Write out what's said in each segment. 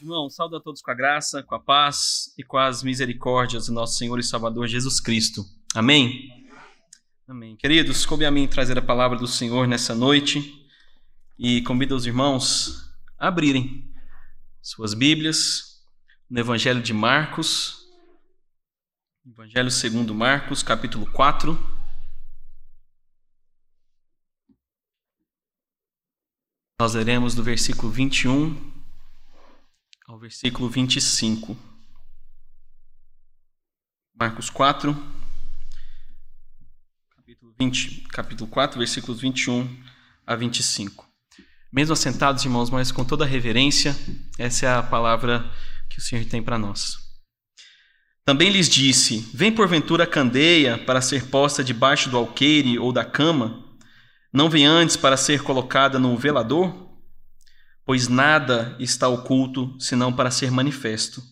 Irmão, saúdo a todos com a graça, com a paz e com as misericórdias do nosso Senhor e Salvador Jesus Cristo. Amém? Amém. Queridos, coube a mim trazer a palavra do Senhor nessa noite e convido os irmãos a abrirem suas Bíblias no Evangelho de Marcos, Evangelho segundo Marcos, capítulo 4. Nós leremos do versículo 21 ao versículo 25. Marcos 4, capítulo, 20, capítulo 4, versículos 21 a 25. Mesmo assentados, irmãos, mas com toda reverência, essa é a palavra que o Senhor tem para nós. Também lhes disse: Vem porventura a candeia para ser posta debaixo do alqueire ou da cama? Não vem antes para ser colocada no velador? Pois nada está oculto senão para ser manifesto,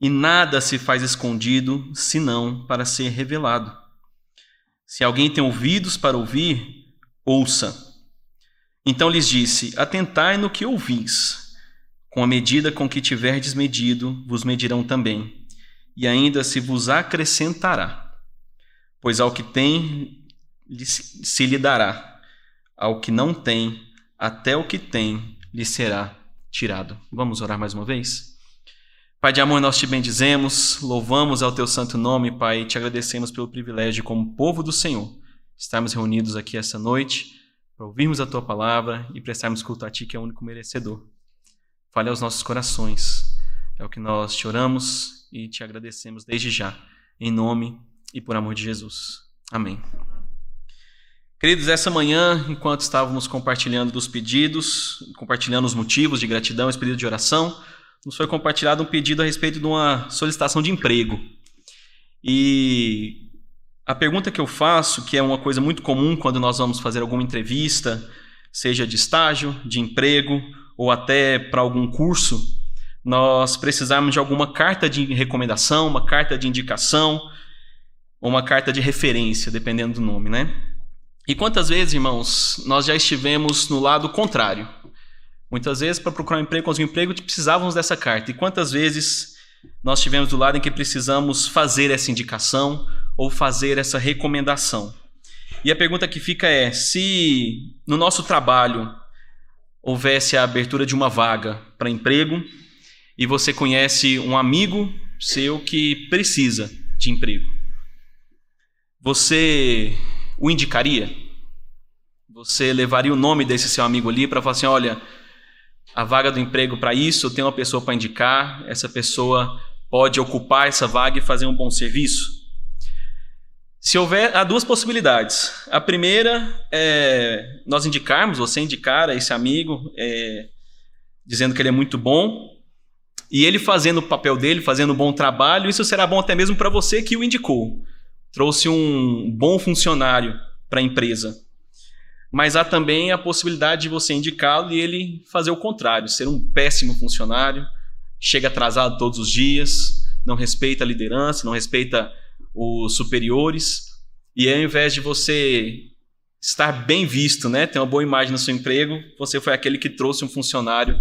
e nada se faz escondido senão para ser revelado. Se alguém tem ouvidos para ouvir, ouça. Então lhes disse: Atentai no que ouvis. Com a medida com que tiverdes medido, vos medirão também, e ainda se vos acrescentará. Pois ao que tem, se lhe dará, ao que não tem, até o que tem lhe será tirado. Vamos orar mais uma vez? Pai de amor, nós te bendizemos, louvamos ao teu santo nome, Pai, e te agradecemos pelo privilégio, como povo do Senhor, estarmos reunidos aqui essa noite para ouvirmos a tua palavra e prestarmos culto a ti, que é o único merecedor. Fale aos nossos corações. É o que nós te oramos e te agradecemos desde já, em nome e por amor de Jesus. Amém. Queridos, essa manhã, enquanto estávamos compartilhando dos pedidos, compartilhando os motivos de gratidão, esse pedido de oração, nos foi compartilhado um pedido a respeito de uma solicitação de emprego. E a pergunta que eu faço, que é uma coisa muito comum quando nós vamos fazer alguma entrevista, seja de estágio, de emprego ou até para algum curso, nós precisamos de alguma carta de recomendação, uma carta de indicação, ou uma carta de referência, dependendo do nome, né? E quantas vezes, irmãos, nós já estivemos no lado contrário? Muitas vezes, para procurar um emprego, conseguir um emprego, precisávamos dessa carta. E quantas vezes nós estivemos do lado em que precisamos fazer essa indicação ou fazer essa recomendação? E a pergunta que fica é: se no nosso trabalho houvesse a abertura de uma vaga para emprego e você conhece um amigo seu que precisa de emprego, você o indicaria? Você levaria o nome desse seu amigo ali para falar assim: olha, a vaga do emprego para isso, tenho uma pessoa para indicar, essa pessoa pode ocupar essa vaga e fazer um bom serviço? Se houver, há duas possibilidades. A primeira é nós indicarmos, você indicar a esse amigo, é, dizendo que ele é muito bom, e ele fazendo o papel dele, fazendo um bom trabalho, isso será bom até mesmo para você que o indicou trouxe um bom funcionário para a empresa. Mas há também a possibilidade de você indicá-lo e ele fazer o contrário, ser um péssimo funcionário, chega atrasado todos os dias, não respeita a liderança, não respeita os superiores, e ao invés de você estar bem visto, né, ter uma boa imagem no seu emprego, você foi aquele que trouxe um funcionário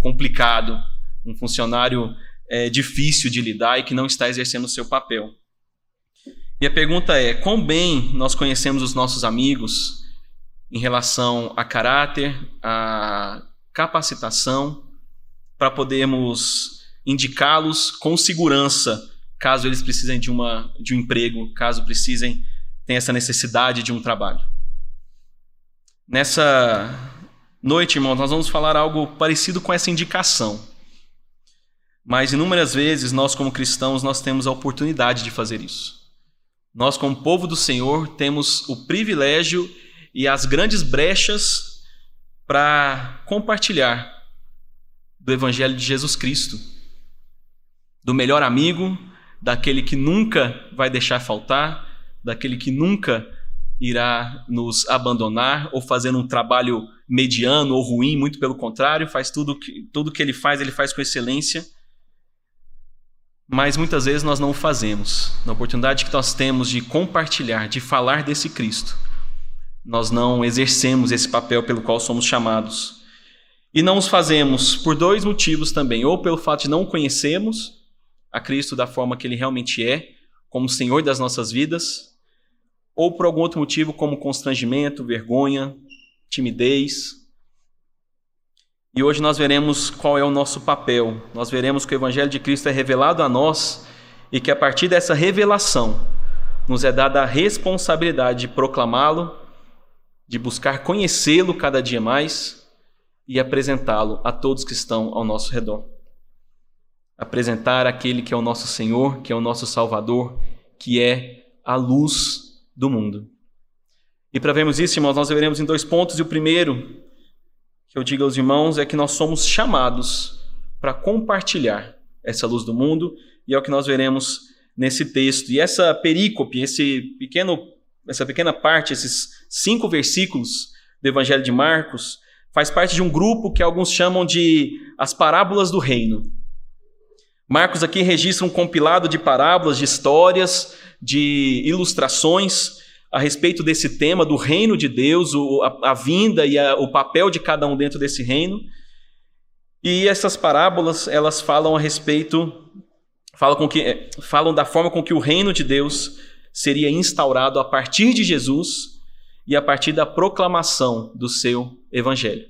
complicado, um funcionário é, difícil de lidar e que não está exercendo o seu papel. E a pergunta é: quão bem nós conhecemos os nossos amigos em relação a caráter, a capacitação, para podermos indicá-los com segurança, caso eles precisem de, uma, de um emprego, caso precisem, tenham essa necessidade de um trabalho. Nessa noite, irmãos, nós vamos falar algo parecido com essa indicação. Mas inúmeras vezes nós, como cristãos, nós temos a oportunidade de fazer isso. Nós, como povo do Senhor, temos o privilégio e as grandes brechas para compartilhar do Evangelho de Jesus Cristo, do melhor amigo, daquele que nunca vai deixar faltar, daquele que nunca irá nos abandonar ou fazer um trabalho mediano ou ruim, muito pelo contrário, faz tudo que, tudo que ele faz, ele faz com excelência mas muitas vezes nós não o fazemos. Na oportunidade que nós temos de compartilhar, de falar desse Cristo, nós não exercemos esse papel pelo qual somos chamados. E não os fazemos por dois motivos também: ou pelo fato de não conhecermos a Cristo da forma que ele realmente é, como Senhor das nossas vidas, ou por algum outro motivo, como constrangimento, vergonha, timidez. E hoje nós veremos qual é o nosso papel. Nós veremos que o Evangelho de Cristo é revelado a nós e que a partir dessa revelação nos é dada a responsabilidade de proclamá-lo, de buscar conhecê-lo cada dia mais e apresentá-lo a todos que estão ao nosso redor. Apresentar aquele que é o nosso Senhor, que é o nosso Salvador, que é a luz do mundo. E para vermos isso, irmãos, nós veremos em dois pontos. E o primeiro que eu digo aos irmãos é que nós somos chamados para compartilhar essa luz do mundo, e é o que nós veremos nesse texto. E essa perícope, esse pequeno, essa pequena parte, esses cinco versículos do Evangelho de Marcos, faz parte de um grupo que alguns chamam de as parábolas do reino. Marcos aqui registra um compilado de parábolas, de histórias, de ilustrações a respeito desse tema do reino de Deus, o, a, a, vinda e a, o papel de cada um dentro desse reino. E essas parábolas, elas falam a respeito falam, com que, falam da forma com que o reino de Deus seria instaurado a partir de Jesus e a partir da proclamação do seu evangelho.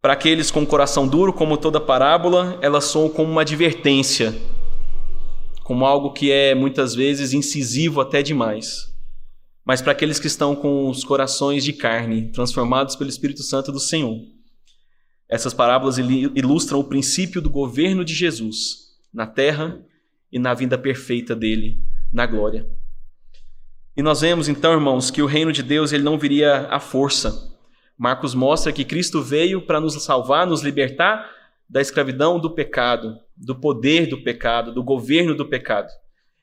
Para aqueles com coração duro, como toda parábola, elas são como uma advertência, como algo que é muitas vezes incisivo até demais. Mas para aqueles que estão com os corações de carne, transformados pelo Espírito Santo do Senhor, essas parábolas ilustram o princípio do governo de Jesus na terra e na vinda perfeita dele na glória. E nós vemos então, irmãos, que o reino de Deus ele não viria à força. Marcos mostra que Cristo veio para nos salvar, nos libertar da escravidão do pecado, do poder do pecado, do governo do pecado.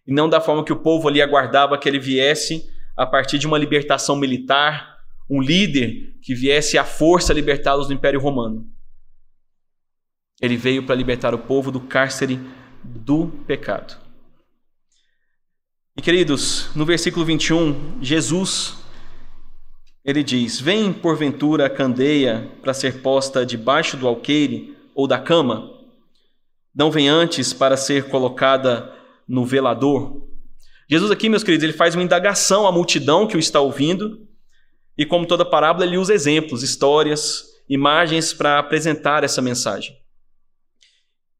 E não da forma que o povo ali aguardava que ele viesse a partir de uma libertação militar, um líder que viesse à força libertá-los do Império Romano. Ele veio para libertar o povo do cárcere do pecado. E queridos, no versículo 21, Jesus ele diz: Vem porventura a candeia para ser posta debaixo do alqueire ou da cama? Não vem antes para ser colocada no velador? Jesus aqui, meus queridos, ele faz uma indagação à multidão que o está ouvindo, e como toda parábola, ele usa exemplos, histórias, imagens para apresentar essa mensagem.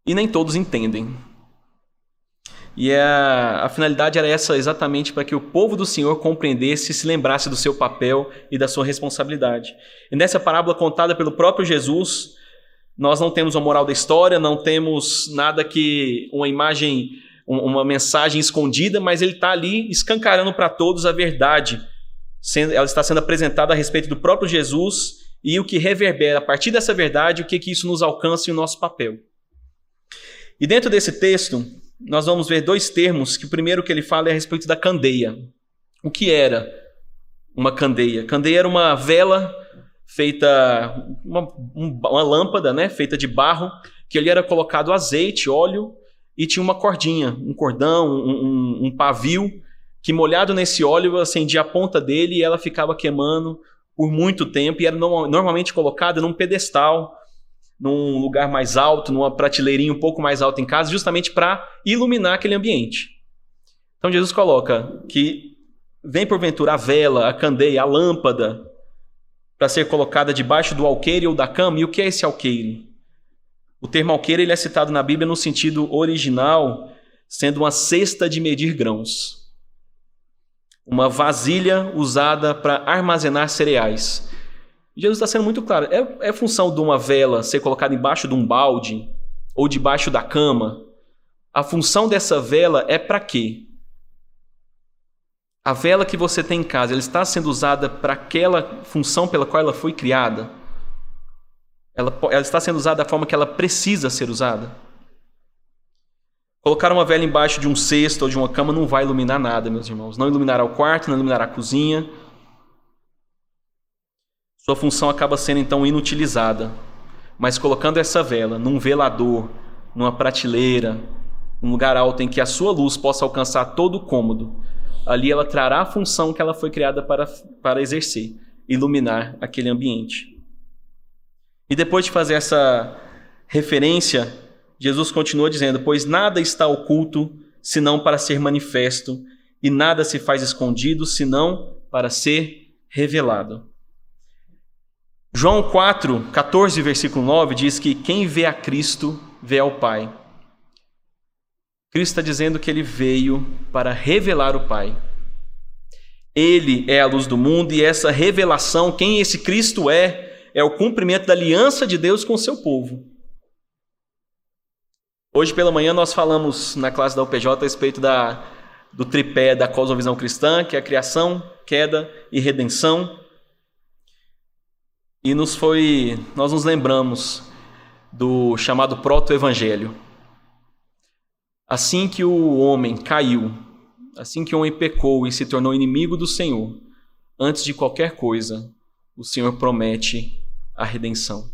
E nem todos entendem. E a, a finalidade era essa exatamente para que o povo do Senhor compreendesse e se lembrasse do seu papel e da sua responsabilidade. E nessa parábola contada pelo próprio Jesus, nós não temos a moral da história, não temos nada que uma imagem, uma mensagem escondida, mas ele está ali escancarando para todos a verdade. Ela está sendo apresentada a respeito do próprio Jesus e o que reverbera a partir dessa verdade, o que, que isso nos alcança em o nosso papel. E dentro desse texto, nós vamos ver dois termos, que o primeiro que ele fala é a respeito da candeia. O que era uma candeia? Candeia era uma vela feita, uma, uma lâmpada, né, feita de barro, que ali era colocado azeite, óleo e tinha uma cordinha, um cordão, um, um, um pavio que molhado nesse óleo acendia a ponta dele e ela ficava queimando por muito tempo e era normalmente colocada num pedestal num lugar mais alto, numa prateleirinha um pouco mais alta em casa, justamente para iluminar aquele ambiente. Então Jesus coloca que vem porventura a vela, a candeia, a lâmpada para ser colocada debaixo do alqueire ou da cama. E o que é esse alqueire? O termo alqueire ele é citado na Bíblia no sentido original, sendo uma cesta de medir grãos. Uma vasilha usada para armazenar cereais. Jesus está sendo muito claro. É, é função de uma vela ser colocada embaixo de um balde ou debaixo da cama? A função dessa vela é para quê? A vela que você tem em casa, ela está sendo usada para aquela função pela qual ela foi criada? Ela, ela está sendo usada da forma que ela precisa ser usada? Colocar uma vela embaixo de um cesto ou de uma cama não vai iluminar nada, meus irmãos. Não iluminará o quarto, não iluminará a cozinha, sua função acaba sendo então inutilizada. Mas colocando essa vela num velador, numa prateleira, um lugar alto em que a sua luz possa alcançar todo o cômodo, ali ela trará a função que ela foi criada para, para exercer, iluminar aquele ambiente. E depois de fazer essa referência, Jesus continua dizendo: Pois nada está oculto senão para ser manifesto, e nada se faz escondido senão para ser revelado. João 4, 14, versículo 9 diz que quem vê a Cristo vê ao Pai. Cristo está dizendo que ele veio para revelar o Pai. Ele é a luz do mundo e essa revelação, quem esse Cristo é, é o cumprimento da aliança de Deus com o seu povo. Hoje pela manhã nós falamos na classe da UPJ a respeito da, do tripé da cosmovisão cristã, que é a criação, queda e redenção. E nos foi, nós nos lembramos do chamado proto-evangelho. Assim que o homem caiu, assim que o homem pecou e se tornou inimigo do Senhor, antes de qualquer coisa, o Senhor promete a redenção.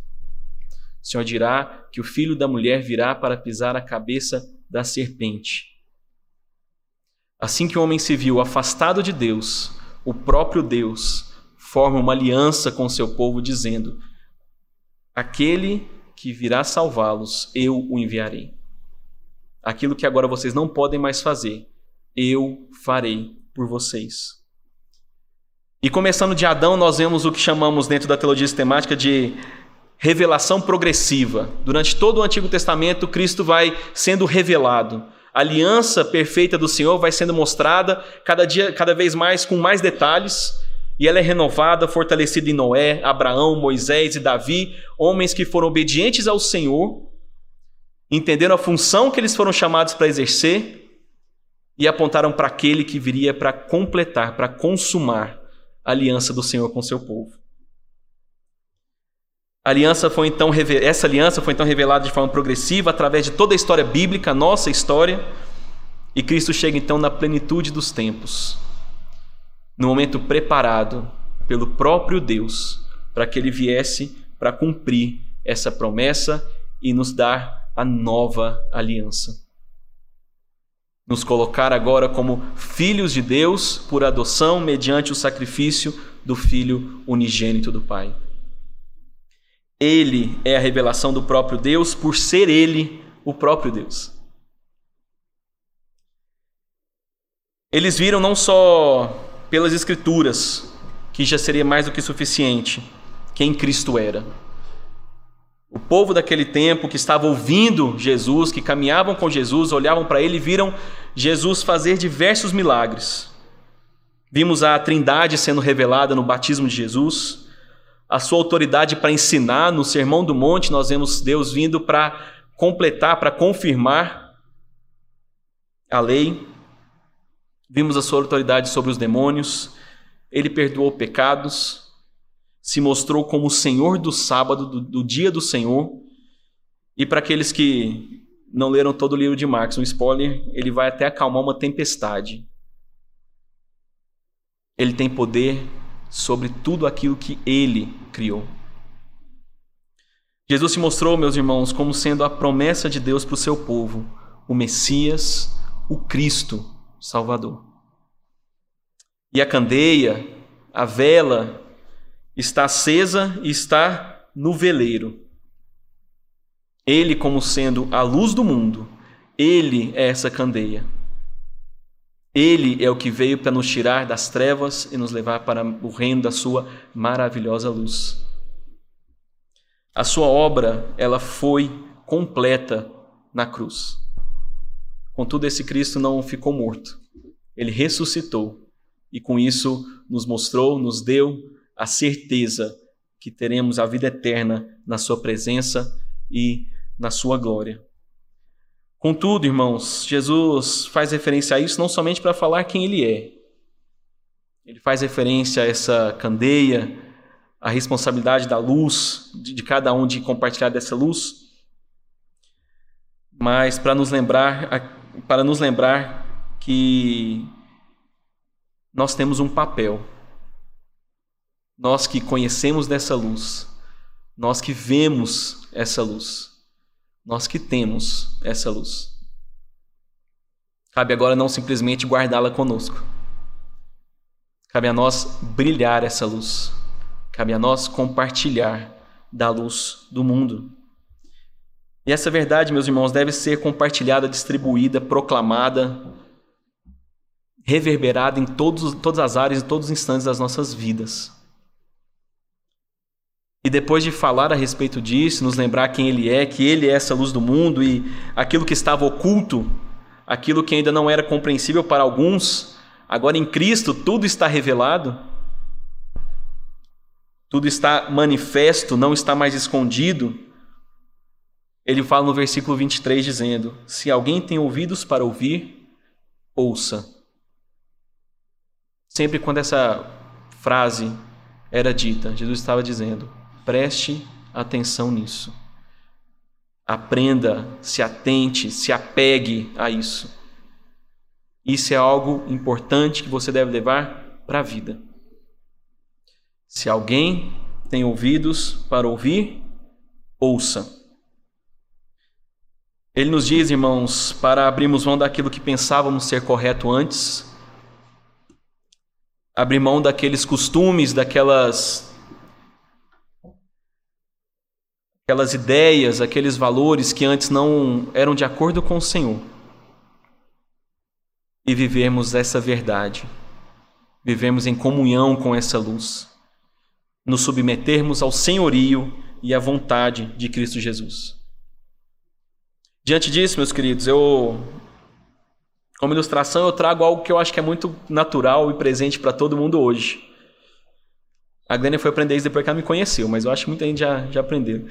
O Senhor dirá que o filho da mulher virá para pisar a cabeça da serpente. Assim que o homem se viu afastado de Deus, o próprio Deus forma uma aliança com seu povo, dizendo: Aquele que virá salvá-los, eu o enviarei. Aquilo que agora vocês não podem mais fazer, eu farei por vocês. E começando de Adão, nós vemos o que chamamos dentro da teologia sistemática de revelação progressiva. Durante todo o Antigo Testamento, Cristo vai sendo revelado. A aliança perfeita do Senhor vai sendo mostrada cada dia, cada vez mais com mais detalhes, e ela é renovada, fortalecida em Noé, Abraão, Moisés e Davi, homens que foram obedientes ao Senhor, entenderam a função que eles foram chamados para exercer e apontaram para aquele que viria para completar, para consumar a aliança do Senhor com seu povo. A aliança foi então essa aliança foi então revelada de forma progressiva através de toda a história bíblica, nossa história, e Cristo chega então na plenitude dos tempos, no momento preparado pelo próprio Deus para que ele viesse para cumprir essa promessa e nos dar a nova aliança nos colocar agora como filhos de Deus por adoção mediante o sacrifício do Filho unigênito do Pai. Ele é a revelação do próprio Deus por ser ele o próprio Deus. Eles viram não só pelas Escrituras, que já seria mais do que suficiente, quem Cristo era o povo daquele tempo que estava ouvindo Jesus, que caminhavam com Jesus, olhavam para ele e viram Jesus fazer diversos milagres. Vimos a Trindade sendo revelada no batismo de Jesus, a sua autoridade para ensinar no Sermão do Monte, nós vemos Deus vindo para completar, para confirmar a lei. Vimos a sua autoridade sobre os demônios, ele perdoou pecados, se mostrou como o Senhor do sábado, do, do dia do Senhor. E para aqueles que não leram todo o livro de Marcos, um spoiler, ele vai até acalmar uma tempestade. Ele tem poder sobre tudo aquilo que ele criou. Jesus se mostrou, meus irmãos, como sendo a promessa de Deus para o seu povo, o Messias, o Cristo Salvador. E a candeia, a vela está acesa e está no veleiro. Ele, como sendo a luz do mundo, ele é essa candeia. Ele é o que veio para nos tirar das trevas e nos levar para o reino da sua maravilhosa luz. A sua obra, ela foi completa na cruz. Contudo, esse Cristo não ficou morto. Ele ressuscitou e com isso nos mostrou, nos deu a certeza que teremos a vida eterna na Sua presença e na Sua glória. Contudo, irmãos, Jesus faz referência a isso não somente para falar quem Ele é, ele faz referência a essa candeia, a responsabilidade da luz, de, de cada um de compartilhar dessa luz, mas para nos lembrar, para nos lembrar que nós temos um papel nós que conhecemos dessa luz, nós que vemos essa luz, nós que temos essa luz. Cabe agora não simplesmente guardá-la conosco. Cabe a nós brilhar essa luz. Cabe a nós compartilhar da luz do mundo. E essa verdade, meus irmãos, deve ser compartilhada, distribuída, proclamada, reverberada em todos, todas as áreas e todos os instantes das nossas vidas. E depois de falar a respeito disso, nos lembrar quem Ele é, que Ele é essa luz do mundo e aquilo que estava oculto, aquilo que ainda não era compreensível para alguns, agora em Cristo tudo está revelado, tudo está manifesto, não está mais escondido. Ele fala no versículo 23 dizendo: Se alguém tem ouvidos para ouvir, ouça. Sempre quando essa frase era dita, Jesus estava dizendo: preste atenção nisso. Aprenda, se atente, se apegue a isso. Isso é algo importante que você deve levar para a vida. Se alguém tem ouvidos para ouvir, ouça. Ele nos diz, irmãos, para abrirmos mão daquilo que pensávamos ser correto antes, abrir mão daqueles costumes, daquelas aquelas ideias, aqueles valores que antes não eram de acordo com o Senhor. E vivermos essa verdade. Vivemos em comunhão com essa luz. Nos submetermos ao senhorio e à vontade de Cristo Jesus. Diante disso, meus queridos, eu como ilustração eu trago algo que eu acho que é muito natural e presente para todo mundo hoje. A Glênia foi aprender isso depois que ela me conheceu, mas eu acho que muita gente já, já aprendeu.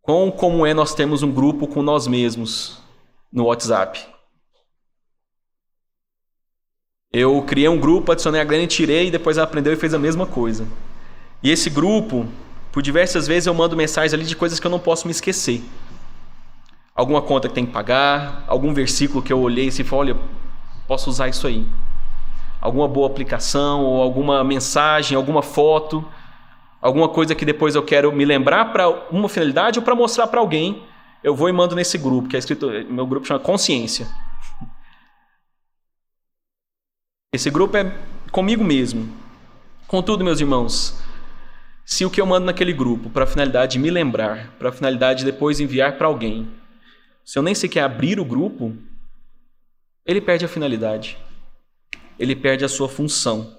Quão como é nós termos um grupo com nós mesmos no WhatsApp. Eu criei um grupo, adicionei a Glênia, tirei e depois ela aprendeu e fez a mesma coisa. E esse grupo, por diversas vezes eu mando mensagens ali de coisas que eu não posso me esquecer alguma conta que tem que pagar, algum versículo que eu olhei e falei, olha, posso usar isso aí. Alguma boa aplicação, ou alguma mensagem, alguma foto, alguma coisa que depois eu quero me lembrar para uma finalidade ou para mostrar para alguém, eu vou e mando nesse grupo, que é escrito, meu grupo chama Consciência. Esse grupo é comigo mesmo. Contudo, meus irmãos, se o que eu mando naquele grupo para a finalidade de me lembrar, para a finalidade de depois enviar para alguém, se eu nem sequer abrir o grupo, ele perde a finalidade. Ele perde a sua função.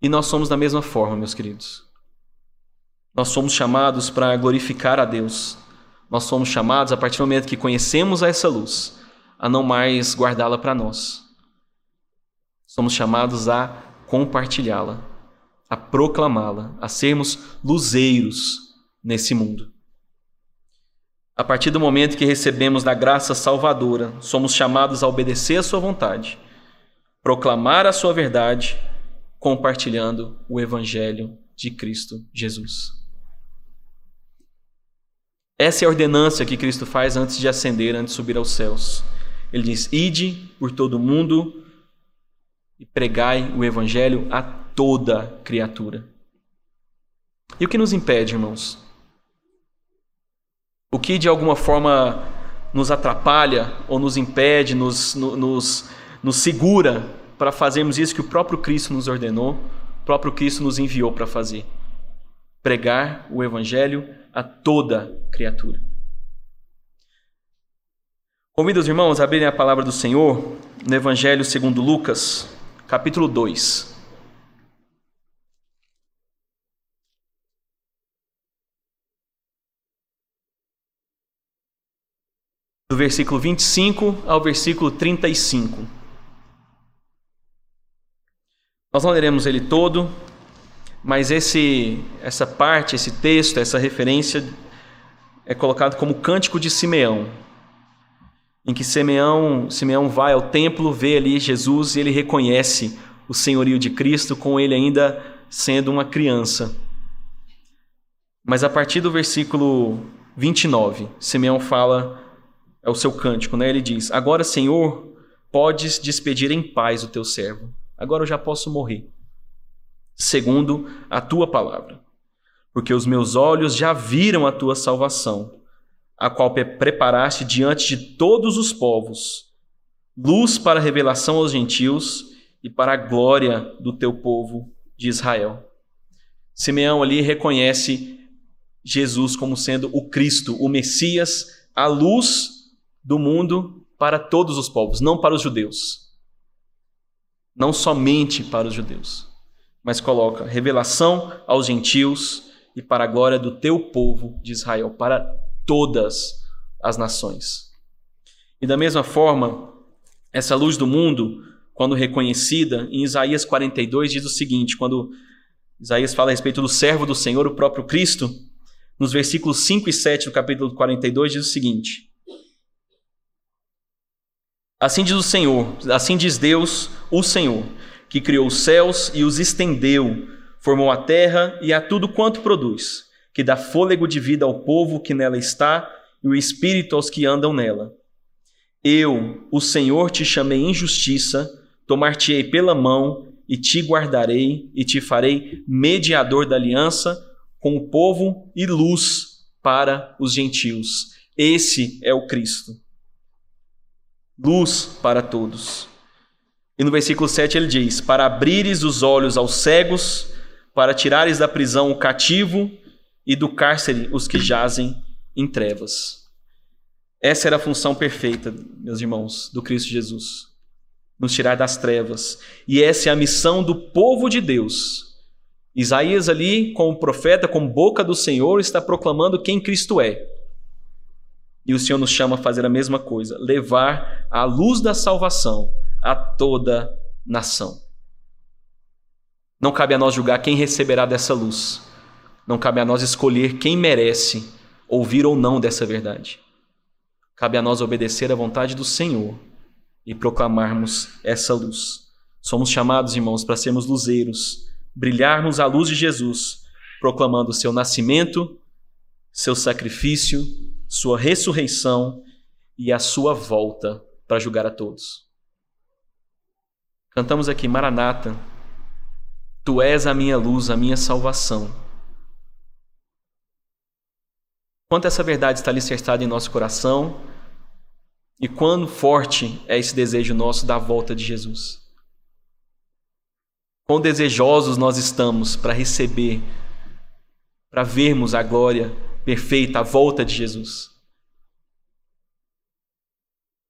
E nós somos da mesma forma, meus queridos. Nós somos chamados para glorificar a Deus. Nós somos chamados, a partir do momento que conhecemos essa luz, a não mais guardá-la para nós. Somos chamados a compartilhá-la, a proclamá-la, a sermos luzeiros nesse mundo. A partir do momento que recebemos da graça salvadora, somos chamados a obedecer a Sua vontade, proclamar a Sua verdade, compartilhando o Evangelho de Cristo Jesus. Essa é a ordenança que Cristo faz antes de ascender, antes de subir aos céus. Ele diz: Ide por todo o mundo e pregai o Evangelho a toda criatura. E o que nos impede, irmãos? O que de alguma forma nos atrapalha ou nos impede, nos, nos, nos segura para fazermos isso que o próprio Cristo nos ordenou, o próprio Cristo nos enviou para fazer: pregar o Evangelho a toda criatura. Convido os irmãos a abrirem a palavra do Senhor no Evangelho segundo Lucas, capítulo 2. do versículo 25 ao versículo 35. Nós não leremos ele todo, mas esse, essa parte, esse texto, essa referência é colocado como cântico de Simeão, em que Simeão, Simeão vai ao templo, vê ali Jesus e ele reconhece o senhorio de Cristo, com ele ainda sendo uma criança. Mas a partir do versículo 29, Simeão fala é o seu cântico, né? Ele diz: Agora, Senhor, podes despedir em paz o teu servo. Agora eu já posso morrer, segundo a tua palavra. Porque os meus olhos já viram a tua salvação, a qual preparaste diante de todos os povos, luz para a revelação aos gentios e para a glória do teu povo de Israel. Simeão ali reconhece Jesus como sendo o Cristo, o Messias, a luz do mundo para todos os povos, não para os judeus. Não somente para os judeus, mas coloca revelação aos gentios e para a glória do teu povo de Israel, para todas as nações. E da mesma forma, essa luz do mundo, quando reconhecida, em Isaías 42 diz o seguinte: quando Isaías fala a respeito do servo do Senhor, o próprio Cristo, nos versículos 5 e 7 do capítulo 42, diz o seguinte: Assim diz o Senhor, assim diz Deus, o Senhor, que criou os céus e os estendeu, formou a terra e a tudo quanto produz, que dá fôlego de vida ao povo que nela está e o espírito aos que andam nela. Eu, o Senhor, te chamei em justiça, tomar-te-ei pela mão e te guardarei e te farei mediador da aliança com o povo e luz para os gentios. Esse é o Cristo. Luz para todos. E no versículo 7 ele diz: Para abrires os olhos aos cegos, para tirares da prisão o cativo e do cárcere os que jazem em trevas. Essa era a função perfeita, meus irmãos, do Cristo Jesus. Nos tirar das trevas. E essa é a missão do povo de Deus Isaías, ali, como profeta, como boca do Senhor, está proclamando quem Cristo é. E o Senhor nos chama a fazer a mesma coisa, levar a luz da salvação a toda nação. Não cabe a nós julgar quem receberá dessa luz. Não cabe a nós escolher quem merece ouvir ou não dessa verdade. Cabe a nós obedecer à vontade do Senhor e proclamarmos essa luz. Somos chamados, irmãos, para sermos luzeiros brilharmos a luz de Jesus, proclamando seu nascimento, seu sacrifício, sua ressurreição e a sua volta para julgar a todos. Cantamos aqui, Maranata, Tu és a minha luz, a minha salvação. Quanto essa verdade está alicerçada em nosso coração e quão forte é esse desejo nosso da volta de Jesus. Quão desejosos nós estamos para receber, para vermos a glória perfeita, a volta de Jesus.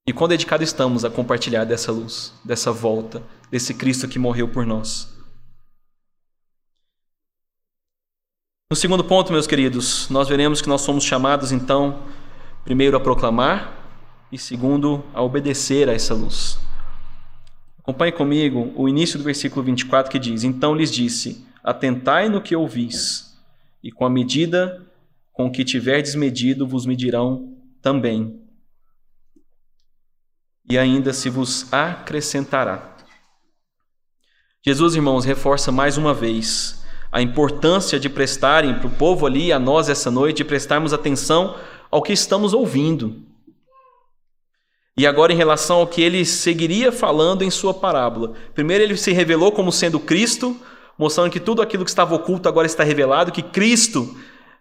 E quão dedicados estamos a compartilhar dessa luz, dessa volta, desse Cristo que morreu por nós. No segundo ponto, meus queridos, nós veremos que nós somos chamados então, primeiro a proclamar e segundo a obedecer a essa luz. Acompanhe comigo o início do versículo 24 que diz: Então lhes disse: Atentai no que ouvis, e com a medida com que tiverdes medido, vos medirão também. E ainda se vos acrescentará. Jesus, irmãos, reforça mais uma vez a importância de prestarem para o povo ali, a nós essa noite, de prestarmos atenção ao que estamos ouvindo. E agora, em relação ao que ele seguiria falando em sua parábola. Primeiro, ele se revelou como sendo Cristo, mostrando que tudo aquilo que estava oculto agora está revelado, que Cristo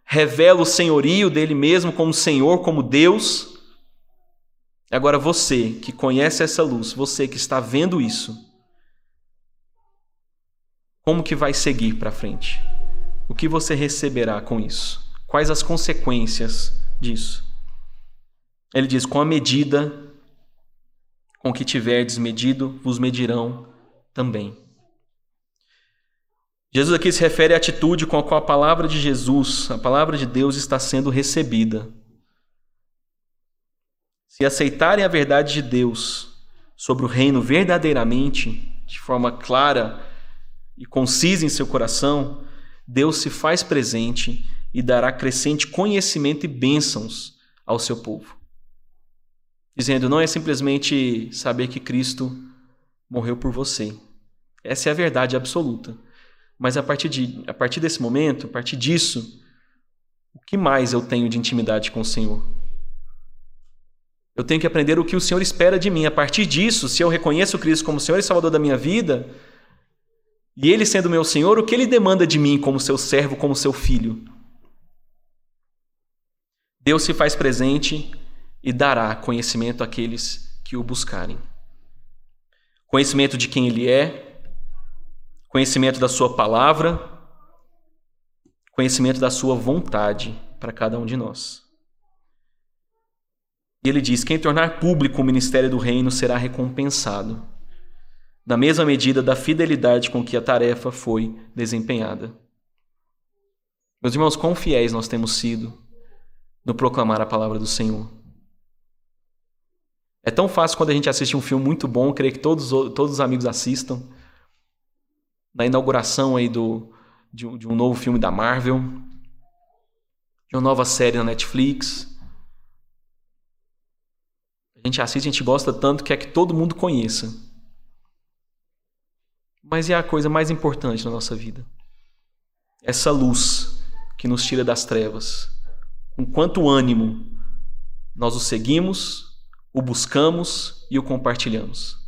revela o senhorio dele mesmo como Senhor, como Deus. Agora, você que conhece essa luz, você que está vendo isso, como que vai seguir para frente? O que você receberá com isso? Quais as consequências disso? Ele diz: com a medida com que tiverdes medido, vos medirão também. Jesus aqui se refere à atitude com a qual a palavra de Jesus, a palavra de Deus, está sendo recebida. Se aceitarem a verdade de Deus sobre o reino verdadeiramente, de forma clara e concisa em seu coração, Deus se faz presente e dará crescente conhecimento e bênçãos ao seu povo dizendo: não é simplesmente saber que Cristo morreu por você. Essa é a verdade absoluta. Mas a partir, de, a partir desse momento, a partir disso, o que mais eu tenho de intimidade com o Senhor? Eu tenho que aprender o que o Senhor espera de mim. A partir disso, se eu reconheço Cristo como Senhor e Salvador da minha vida, e Ele sendo meu Senhor, o que Ele demanda de mim como seu servo, como seu filho? Deus se faz presente e dará conhecimento àqueles que o buscarem. Conhecimento de quem ele é, conhecimento da sua palavra, conhecimento da sua vontade para cada um de nós. E ele diz: quem tornar público o ministério do reino será recompensado, na mesma medida da fidelidade com que a tarefa foi desempenhada. Meus irmãos, quão fiéis nós temos sido no proclamar a palavra do Senhor. É tão fácil quando a gente assiste um filme muito bom, creio que todos, todos os amigos assistam. Na inauguração aí do, de, de um novo filme da Marvel, de uma nova série na Netflix. A gente assiste, a gente gosta tanto que é que todo mundo conheça. Mas é a coisa mais importante na nossa vida. Essa luz que nos tira das trevas. Com quanto ânimo nós o seguimos, o buscamos e o compartilhamos.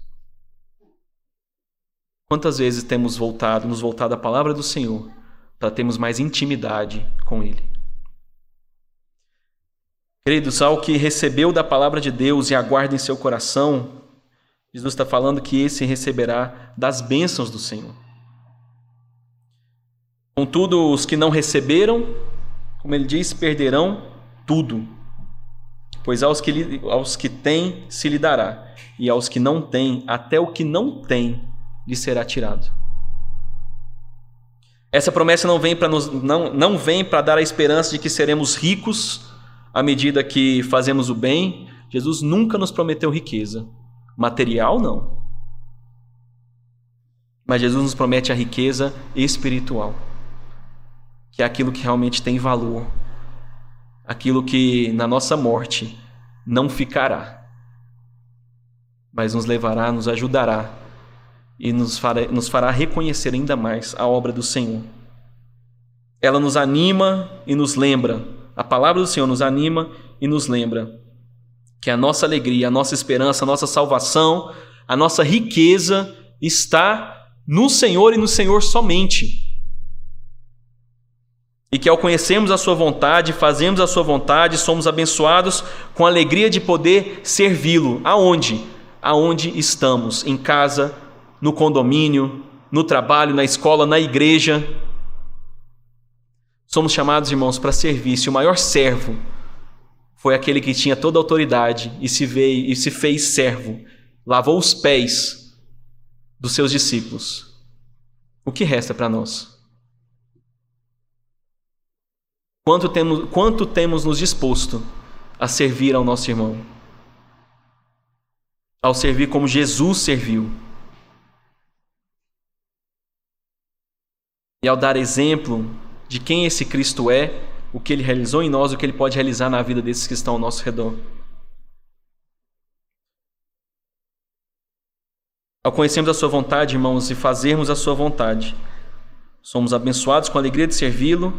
Quantas vezes temos voltado, nos voltado à palavra do Senhor para termos mais intimidade com Ele? Queridos, ao que recebeu da palavra de Deus e aguarda em seu coração, Jesus está falando que esse receberá das bênçãos do Senhor. Contudo, os que não receberam, como ele diz, perderão tudo. Pois aos que, aos que têm se lhe dará, e aos que não têm, até o que não tem lhe será tirado. Essa promessa não vem para não, não vem para dar a esperança de que seremos ricos à medida que fazemos o bem, Jesus nunca nos prometeu riqueza. Material, não. Mas Jesus nos promete a riqueza espiritual, que é aquilo que realmente tem valor, aquilo que na nossa morte não ficará, mas nos levará, nos ajudará e nos fará, nos fará reconhecer ainda mais a obra do Senhor. Ela nos anima e nos lembra a palavra do Senhor nos anima e nos lembra que a nossa alegria, a nossa esperança, a nossa salvação, a nossa riqueza está no Senhor e no Senhor somente. E que ao conhecermos a Sua vontade, fazemos a Sua vontade, somos abençoados com a alegria de poder servi-lo. Aonde? Aonde estamos? Em casa, no condomínio, no trabalho, na escola, na igreja. Somos chamados, irmãos, para servir. Se o maior servo foi aquele que tinha toda a autoridade e se veio e se fez servo, lavou os pés dos seus discípulos. O que resta para nós? Quanto temos, quanto temos nos disposto a servir ao nosso irmão? Ao servir como Jesus serviu. E ao dar exemplo de quem esse Cristo é, o que ele realizou em nós, o que ele pode realizar na vida desses que estão ao nosso redor. Ao conhecermos a Sua vontade, irmãos, e fazermos a Sua vontade, somos abençoados com a alegria de servi-lo,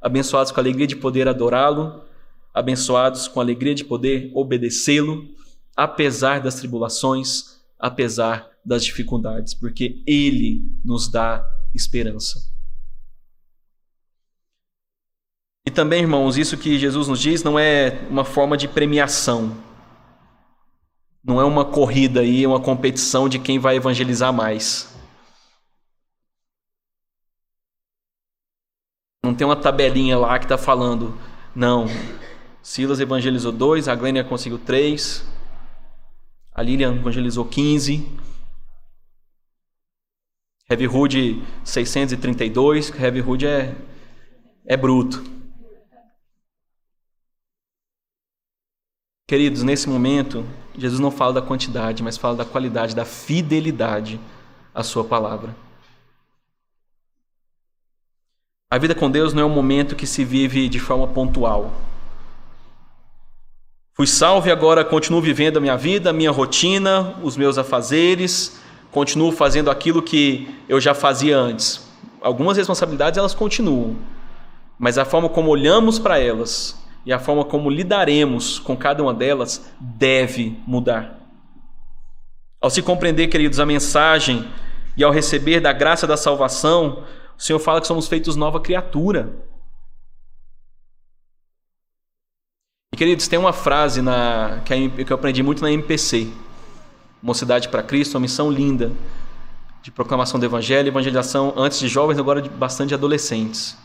abençoados com a alegria de poder adorá-lo, abençoados com a alegria de poder obedecê-lo, apesar das tribulações, apesar das dificuldades, porque Ele nos dá esperança. E também, irmãos, isso que Jesus nos diz não é uma forma de premiação. Não é uma corrida aí, uma competição de quem vai evangelizar mais. Não tem uma tabelinha lá que está falando, não. Silas evangelizou dois, a Glênia conseguiu três, a Lilian evangelizou 15, Heavy Hood 632, Heavy Hood é, é bruto. Queridos, nesse momento, Jesus não fala da quantidade, mas fala da qualidade, da fidelidade à Sua palavra. A vida com Deus não é um momento que se vive de forma pontual. Fui salvo e agora continuo vivendo a minha vida, a minha rotina, os meus afazeres, continuo fazendo aquilo que eu já fazia antes. Algumas responsabilidades elas continuam, mas a forma como olhamos para elas e a forma como lidaremos com cada uma delas deve mudar. Ao se compreender, queridos, a mensagem e ao receber da graça da salvação, o Senhor fala que somos feitos nova criatura. E, queridos, tem uma frase na, que eu aprendi muito na MPC, Mocidade para Cristo, uma missão linda de proclamação do Evangelho, evangelização antes de jovens, agora de bastante adolescentes.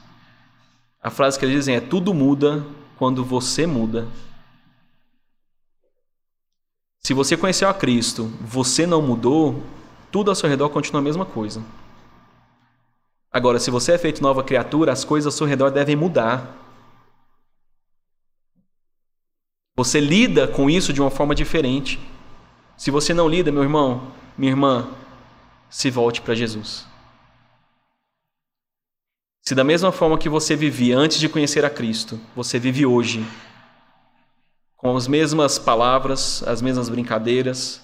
A frase que eles dizem é: tudo muda quando você muda. Se você conheceu a Cristo, você não mudou, tudo ao seu redor continua a mesma coisa. Agora, se você é feito nova criatura, as coisas ao seu redor devem mudar. Você lida com isso de uma forma diferente. Se você não lida, meu irmão, minha irmã, se volte para Jesus. Se da mesma forma que você vivia antes de conhecer a Cristo, você vive hoje, com as mesmas palavras, as mesmas brincadeiras,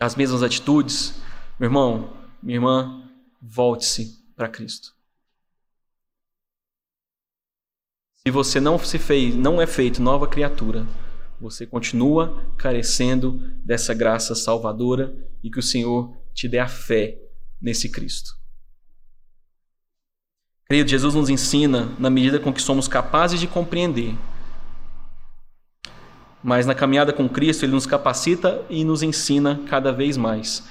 as mesmas atitudes, meu irmão, minha irmã, volte-se para Cristo. Se você não se fez, não é feito nova criatura, você continua carecendo dessa graça salvadora e que o Senhor te dê a fé nesse Cristo. Creio que Jesus nos ensina na medida com que somos capazes de compreender. Mas na caminhada com Cristo, Ele nos capacita e nos ensina cada vez mais.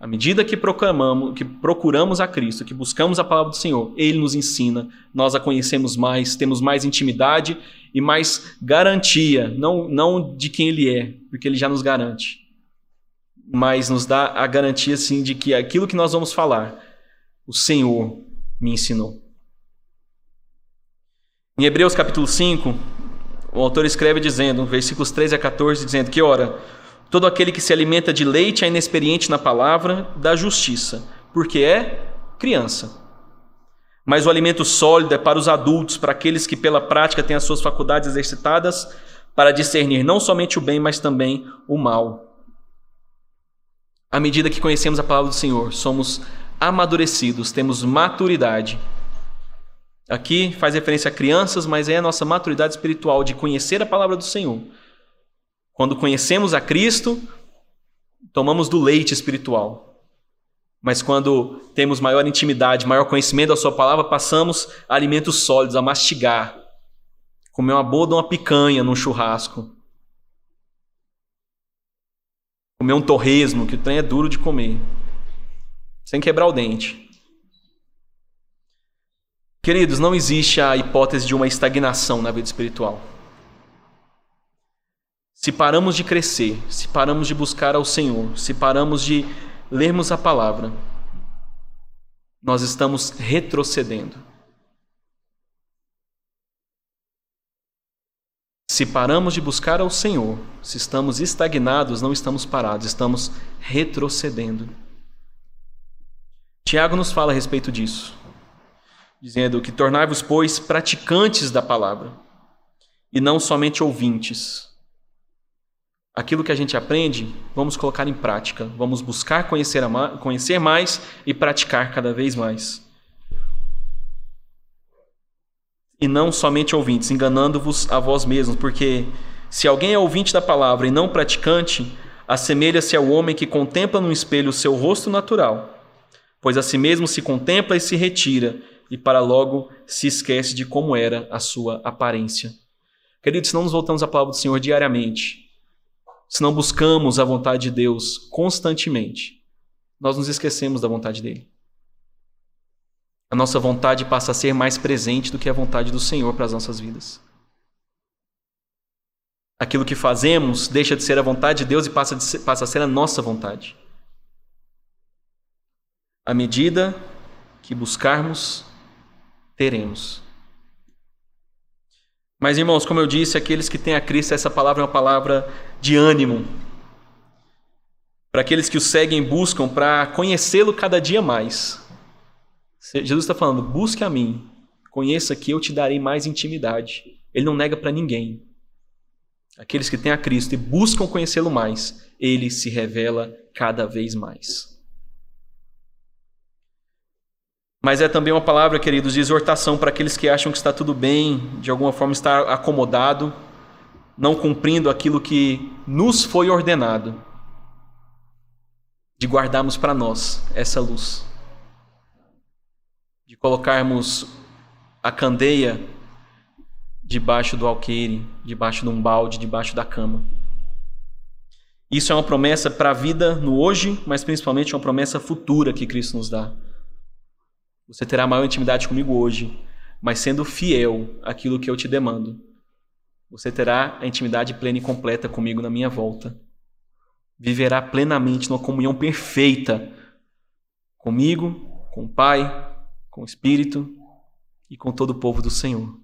À medida que proclamamos, que procuramos a Cristo, que buscamos a palavra do Senhor, Ele nos ensina, nós a conhecemos mais, temos mais intimidade e mais garantia, não, não de quem Ele é, porque Ele já nos garante, mas nos dá a garantia sim de que aquilo que nós vamos falar, o Senhor me ensinou. Em Hebreus capítulo 5, o autor escreve dizendo, versículos 13 a 14, dizendo que, ora, todo aquele que se alimenta de leite é inexperiente na palavra da justiça, porque é criança. Mas o alimento sólido é para os adultos, para aqueles que pela prática têm as suas faculdades exercitadas para discernir não somente o bem, mas também o mal. À medida que conhecemos a palavra do Senhor, somos amadurecidos, temos maturidade Aqui faz referência a crianças, mas é a nossa maturidade espiritual de conhecer a palavra do Senhor. Quando conhecemos a Cristo, tomamos do leite espiritual. Mas quando temos maior intimidade, maior conhecimento da Sua palavra, passamos alimentos sólidos, a mastigar. Comer uma boa de uma picanha num churrasco. Comer um torresmo, que o trem é duro de comer. Sem quebrar o dente. Queridos, não existe a hipótese de uma estagnação na vida espiritual. Se paramos de crescer, se paramos de buscar ao Senhor, se paramos de lermos a palavra, nós estamos retrocedendo. Se paramos de buscar ao Senhor, se estamos estagnados, não estamos parados, estamos retrocedendo. Tiago nos fala a respeito disso dizendo que tornai-vos, pois, praticantes da palavra e não somente ouvintes. Aquilo que a gente aprende, vamos colocar em prática, vamos buscar conhecer, conhecer mais e praticar cada vez mais. E não somente ouvintes, enganando-vos a vós mesmos, porque se alguém é ouvinte da palavra e não praticante, assemelha-se ao homem que contempla no espelho o seu rosto natural, pois a si mesmo se contempla e se retira, e para logo se esquece de como era a sua aparência. Queridos, se não nos voltamos à palavra do Senhor diariamente, se não buscamos a vontade de Deus constantemente, nós nos esquecemos da vontade dele. A nossa vontade passa a ser mais presente do que a vontade do Senhor para as nossas vidas. Aquilo que fazemos deixa de ser a vontade de Deus e passa, ser, passa a ser a nossa vontade. À medida que buscarmos teremos. Mas, irmãos, como eu disse, aqueles que têm a Cristo, essa palavra é uma palavra de ânimo. Para aqueles que o seguem e buscam para conhecê-lo cada dia mais. Jesus está falando: busque a mim, conheça que eu te darei mais intimidade. Ele não nega para ninguém. Aqueles que têm a Cristo e buscam conhecê-lo mais, ele se revela cada vez mais. Mas é também uma palavra, queridos, de exortação para aqueles que acham que está tudo bem, de alguma forma está acomodado, não cumprindo aquilo que nos foi ordenado, de guardarmos para nós essa luz, de colocarmos a candeia debaixo do alqueire, debaixo de um balde, debaixo da cama. Isso é uma promessa para a vida no hoje, mas principalmente uma promessa futura que Cristo nos dá. Você terá maior intimidade comigo hoje, mas sendo fiel àquilo que eu te demando, você terá a intimidade plena e completa comigo na minha volta. Viverá plenamente numa comunhão perfeita comigo, com o Pai, com o Espírito e com todo o povo do Senhor.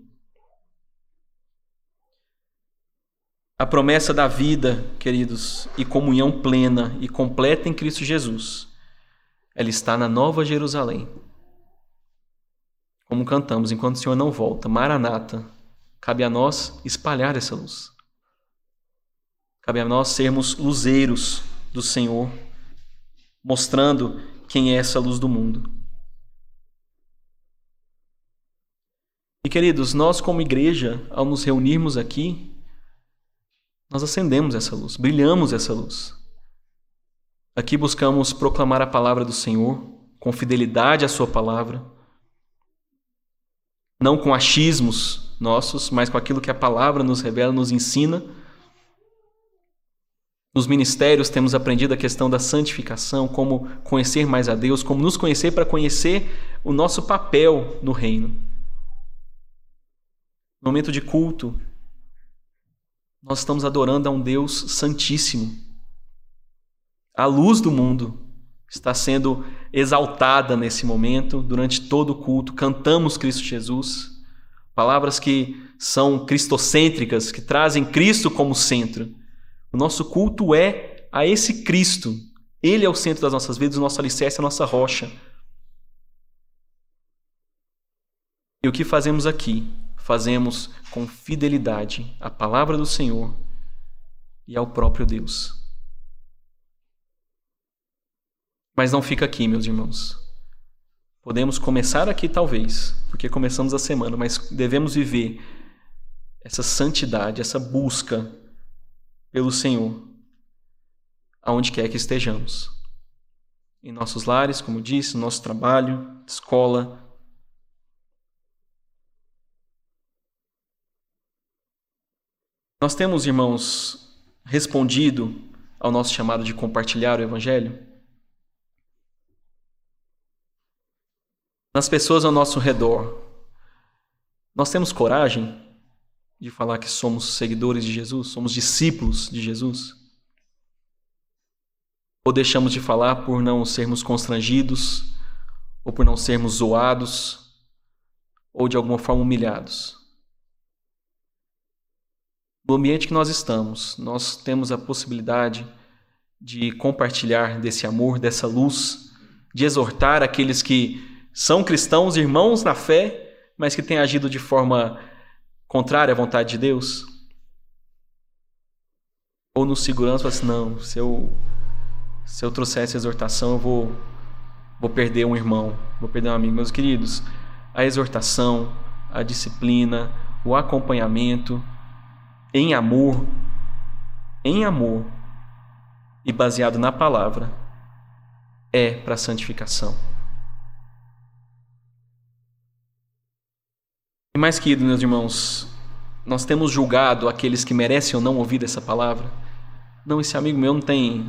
A promessa da vida, queridos, e comunhão plena e completa em Cristo Jesus, ela está na Nova Jerusalém. Como cantamos, enquanto o Senhor não volta, Maranata, cabe a nós espalhar essa luz. Cabe a nós sermos luzeiros do Senhor, mostrando quem é essa luz do mundo. E queridos, nós como igreja, ao nos reunirmos aqui, nós acendemos essa luz, brilhamos essa luz. Aqui buscamos proclamar a palavra do Senhor com fidelidade à Sua palavra, não com achismos nossos, mas com aquilo que a palavra nos revela, nos ensina. Nos ministérios temos aprendido a questão da santificação, como conhecer mais a Deus, como nos conhecer para conhecer o nosso papel no reino. No momento de culto, nós estamos adorando a um Deus santíssimo. A luz do mundo está sendo exaltada nesse momento, durante todo o culto. Cantamos Cristo Jesus, palavras que são cristocêntricas, que trazem Cristo como centro. O nosso culto é a esse Cristo. Ele é o centro das nossas vidas, o nosso alicerce, a nossa rocha. E o que fazemos aqui? fazemos com fidelidade à palavra do Senhor e ao próprio Deus. Mas não fica aqui, meus irmãos. Podemos começar aqui, talvez, porque começamos a semana, mas devemos viver essa santidade, essa busca pelo Senhor, aonde quer que estejamos. Em nossos lares, como disse, no nosso trabalho, escola, Nós temos, irmãos, respondido ao nosso chamado de compartilhar o Evangelho? Nas pessoas ao nosso redor, nós temos coragem de falar que somos seguidores de Jesus, somos discípulos de Jesus? Ou deixamos de falar por não sermos constrangidos, ou por não sermos zoados, ou de alguma forma humilhados? no ambiente que nós estamos, nós temos a possibilidade de compartilhar desse amor, dessa luz, de exortar aqueles que são cristãos, irmãos na fé, mas que têm agido de forma contrária à vontade de Deus? Ou no segurança, assim, não, se eu, se eu trouxer essa exortação, eu vou, vou perder um irmão, vou perder um amigo. Meus queridos, a exortação, a disciplina, o acompanhamento, em amor, em amor e baseado na palavra, é para santificação. Mais querido, meus irmãos, nós temos julgado aqueles que merecem ou não ouvir essa palavra. Não, esse amigo meu não tem,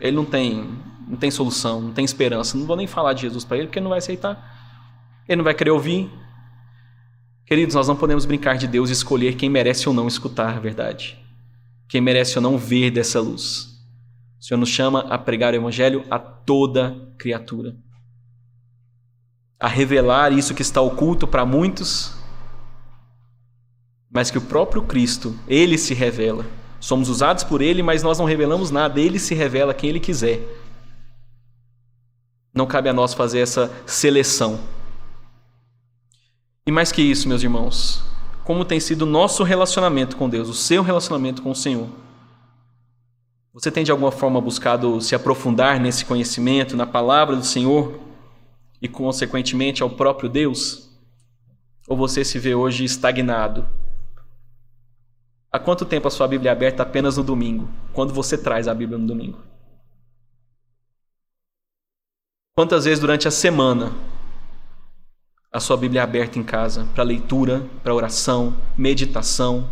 ele não tem, não tem solução, não tem esperança. Não vou nem falar de Jesus para ele porque ele não vai aceitar. Ele não vai querer ouvir, Queridos, nós não podemos brincar de Deus e escolher quem merece ou não escutar a verdade, quem merece ou não ver dessa luz. O Senhor nos chama a pregar o Evangelho a toda criatura, a revelar isso que está oculto para muitos, mas que o próprio Cristo, ele se revela. Somos usados por ele, mas nós não revelamos nada, ele se revela a quem ele quiser. Não cabe a nós fazer essa seleção. E mais que isso, meus irmãos, como tem sido o nosso relacionamento com Deus, o seu relacionamento com o Senhor? Você tem de alguma forma buscado se aprofundar nesse conhecimento, na palavra do Senhor e, consequentemente, ao próprio Deus? Ou você se vê hoje estagnado? Há quanto tempo a sua Bíblia é aberta apenas no domingo? Quando você traz a Bíblia no domingo? Quantas vezes durante a semana a sua Bíblia aberta em casa para leitura, para oração, meditação,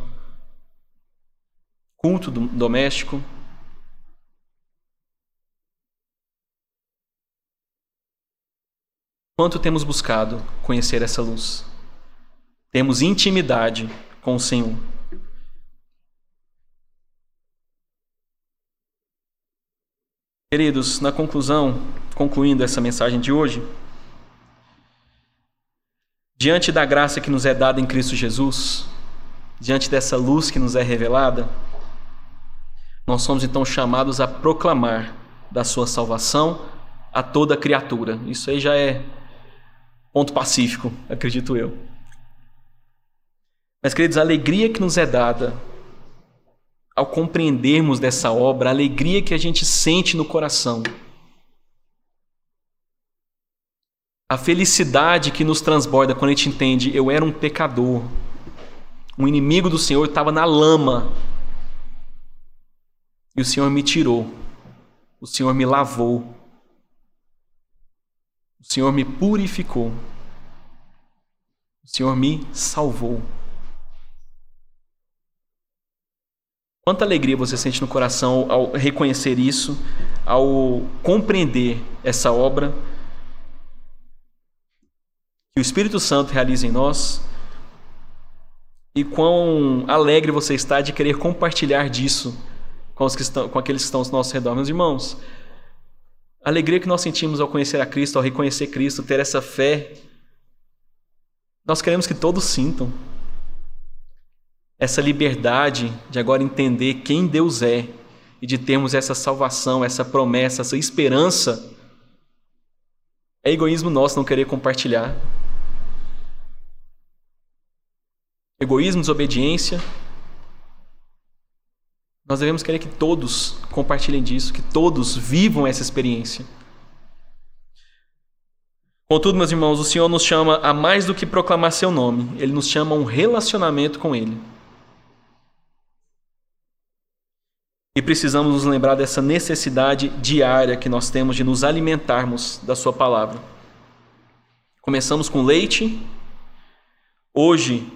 culto doméstico. Quanto temos buscado conhecer essa luz? Temos intimidade com o Senhor. Queridos, na conclusão, concluindo essa mensagem de hoje, diante da graça que nos é dada em Cristo Jesus, diante dessa luz que nos é revelada, nós somos então chamados a proclamar da sua salvação a toda criatura. Isso aí já é ponto pacífico, acredito eu. Mas, queridos, a alegria que nos é dada ao compreendermos dessa obra, a alegria que a gente sente no coração, a felicidade que nos transborda quando a gente entende eu era um pecador, um inimigo do Senhor, estava na lama e o Senhor me tirou, o Senhor me lavou, o Senhor me purificou, o Senhor me salvou. Quanta alegria você sente no coração ao reconhecer isso, ao compreender essa obra que o Espírito Santo realiza em nós e quão alegre você está de querer compartilhar disso com, os que estão, com aqueles que estão ao nosso redor. Meus irmãos, a alegria que nós sentimos ao conhecer a Cristo, ao reconhecer Cristo, ter essa fé, nós queremos que todos sintam essa liberdade de agora entender quem Deus é e de termos essa salvação, essa promessa, essa esperança, é egoísmo nosso não querer compartilhar. Egoísmo, desobediência. Nós devemos querer que todos compartilhem disso, que todos vivam essa experiência. Contudo, meus irmãos, o Senhor nos chama a mais do que proclamar seu nome, ele nos chama a um relacionamento com ele. E precisamos nos lembrar dessa necessidade diária que nós temos de nos alimentarmos da Sua palavra. Começamos com leite. Hoje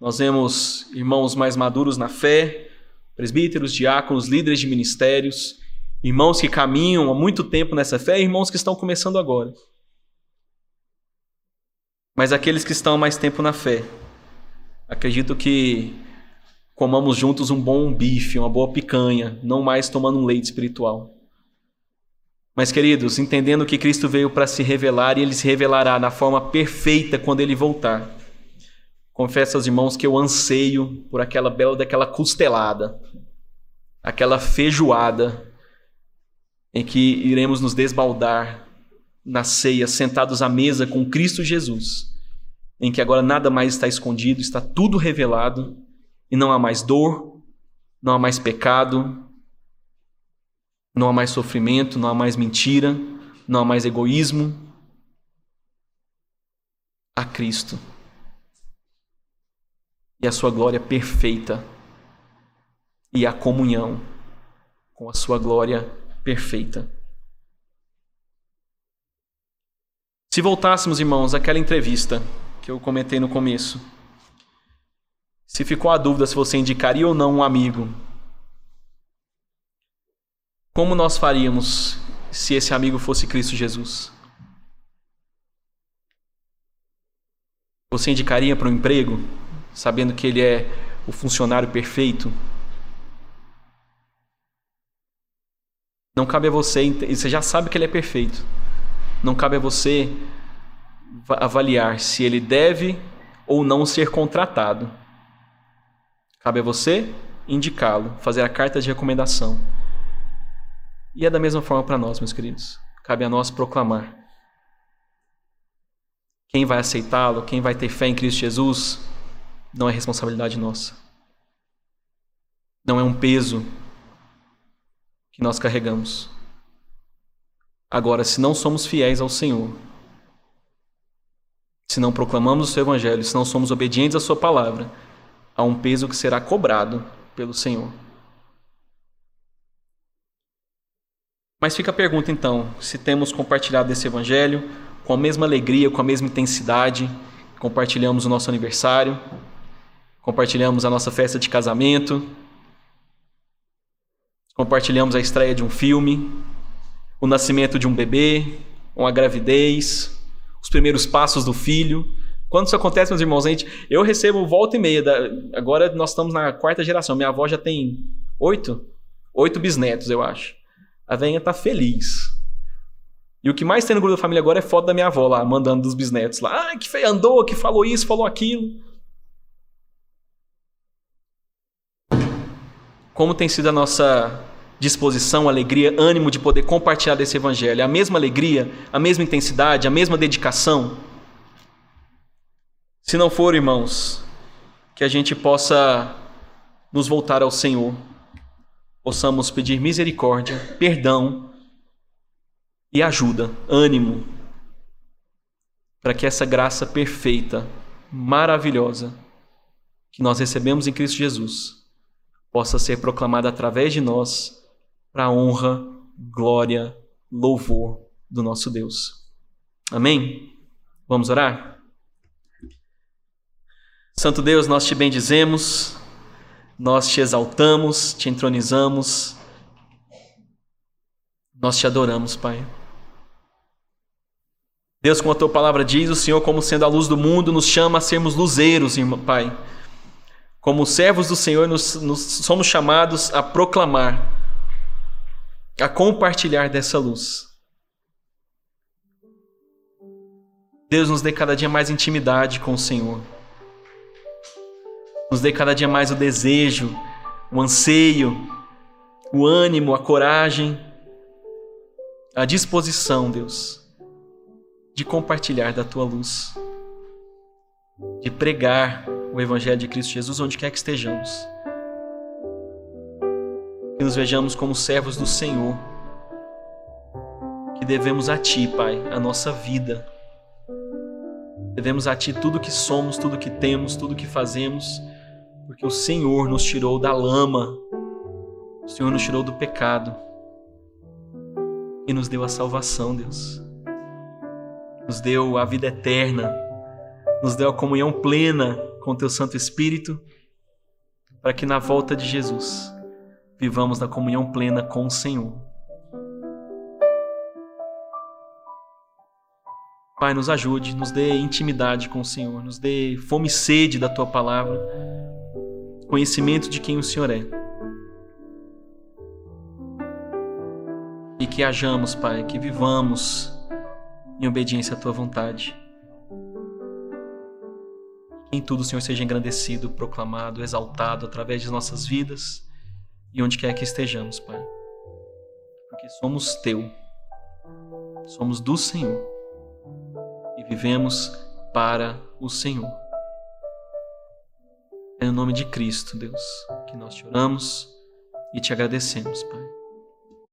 nós vemos irmãos mais maduros na fé, presbíteros, diáconos, líderes de ministérios, irmãos que caminham há muito tempo nessa fé e irmãos que estão começando agora. Mas aqueles que estão mais tempo na fé, acredito que comamos juntos um bom bife, uma boa picanha, não mais tomando um leite espiritual. Mas, queridos, entendendo que Cristo veio para se revelar e ele se revelará na forma perfeita quando ele voltar. Confesso aos irmãos que eu anseio por aquela bela daquela costelada, aquela feijoada em que iremos nos desbaldar na ceia, sentados à mesa com Cristo Jesus, em que agora nada mais está escondido, está tudo revelado e não há mais dor, não há mais pecado, não há mais sofrimento, não há mais mentira, não há mais egoísmo. Há Cristo e a sua glória perfeita e a comunhão com a sua glória perfeita. Se voltássemos, irmãos, àquela entrevista que eu comentei no começo, se ficou a dúvida se você indicaria ou não um amigo, como nós faríamos se esse amigo fosse Cristo Jesus? Você indicaria para um emprego, sabendo que ele é o funcionário perfeito? Não cabe a você, você já sabe que ele é perfeito. Não cabe a você avaliar se ele deve ou não ser contratado. Cabe a você indicá-lo, fazer a carta de recomendação. E é da mesma forma para nós, meus queridos. Cabe a nós proclamar. Quem vai aceitá-lo, quem vai ter fé em Cristo Jesus, não é responsabilidade nossa. Não é um peso que nós carregamos. Agora, se não somos fiéis ao Senhor, se não proclamamos o seu Evangelho, se não somos obedientes à Sua palavra, a um peso que será cobrado pelo Senhor. Mas fica a pergunta então: se temos compartilhado esse Evangelho com a mesma alegria, com a mesma intensidade, compartilhamos o nosso aniversário, compartilhamos a nossa festa de casamento, compartilhamos a estreia de um filme, o nascimento de um bebê, uma gravidez, os primeiros passos do filho, Quando isso acontece, meus irmãos, a gente, eu recebo volta e meia. Da, agora nós estamos na quarta geração. Minha avó já tem oito, oito bisnetos, eu acho. A velhinha tá feliz. E o que mais tem no grupo da família agora é foto da minha avó lá, mandando dos bisnetos lá. Ah, que feio, andou, que falou isso, falou aquilo. Como tem sido a nossa disposição, alegria, ânimo de poder compartilhar desse evangelho? A mesma alegria, a mesma intensidade, a mesma dedicação? Se não for, irmãos, que a gente possa nos voltar ao Senhor, possamos pedir misericórdia, perdão e ajuda, ânimo, para que essa graça perfeita, maravilhosa, que nós recebemos em Cristo Jesus, possa ser proclamada através de nós, para a honra, glória, louvor do nosso Deus. Amém? Vamos orar? Santo Deus, nós te bendizemos, nós te exaltamos, te entronizamos, nós te adoramos, Pai. Deus, como a tua palavra diz, o Senhor, como sendo a luz do mundo, nos chama a sermos luzeiros, Pai. Como servos do Senhor, nos, nos, somos chamados a proclamar, a compartilhar dessa luz. Deus nos dê cada dia mais intimidade com o Senhor. Nos dê cada dia mais o desejo, o anseio, o ânimo, a coragem, a disposição, Deus, de compartilhar da tua luz, de pregar o Evangelho de Cristo Jesus onde quer que estejamos. Que nos vejamos como servos do Senhor, que devemos a Ti, Pai, a nossa vida. Devemos a Ti tudo que somos, tudo que temos, tudo que fazemos porque o Senhor nos tirou da lama, o Senhor nos tirou do pecado e nos deu a salvação, Deus. Nos deu a vida eterna, nos deu a comunhão plena com o Teu Santo Espírito, para que na volta de Jesus vivamos na comunhão plena com o Senhor. Pai, nos ajude, nos dê intimidade com o Senhor, nos dê fome e sede da Tua palavra conhecimento de quem o Senhor é. E que hajamos, Pai, que vivamos em obediência à tua vontade. Em tudo o Senhor seja engrandecido, proclamado, exaltado através de nossas vidas e onde quer que estejamos, Pai. Porque somos teu, somos do Senhor e vivemos para o Senhor. É no nome de Cristo, Deus, que nós te oramos e te agradecemos, Pai.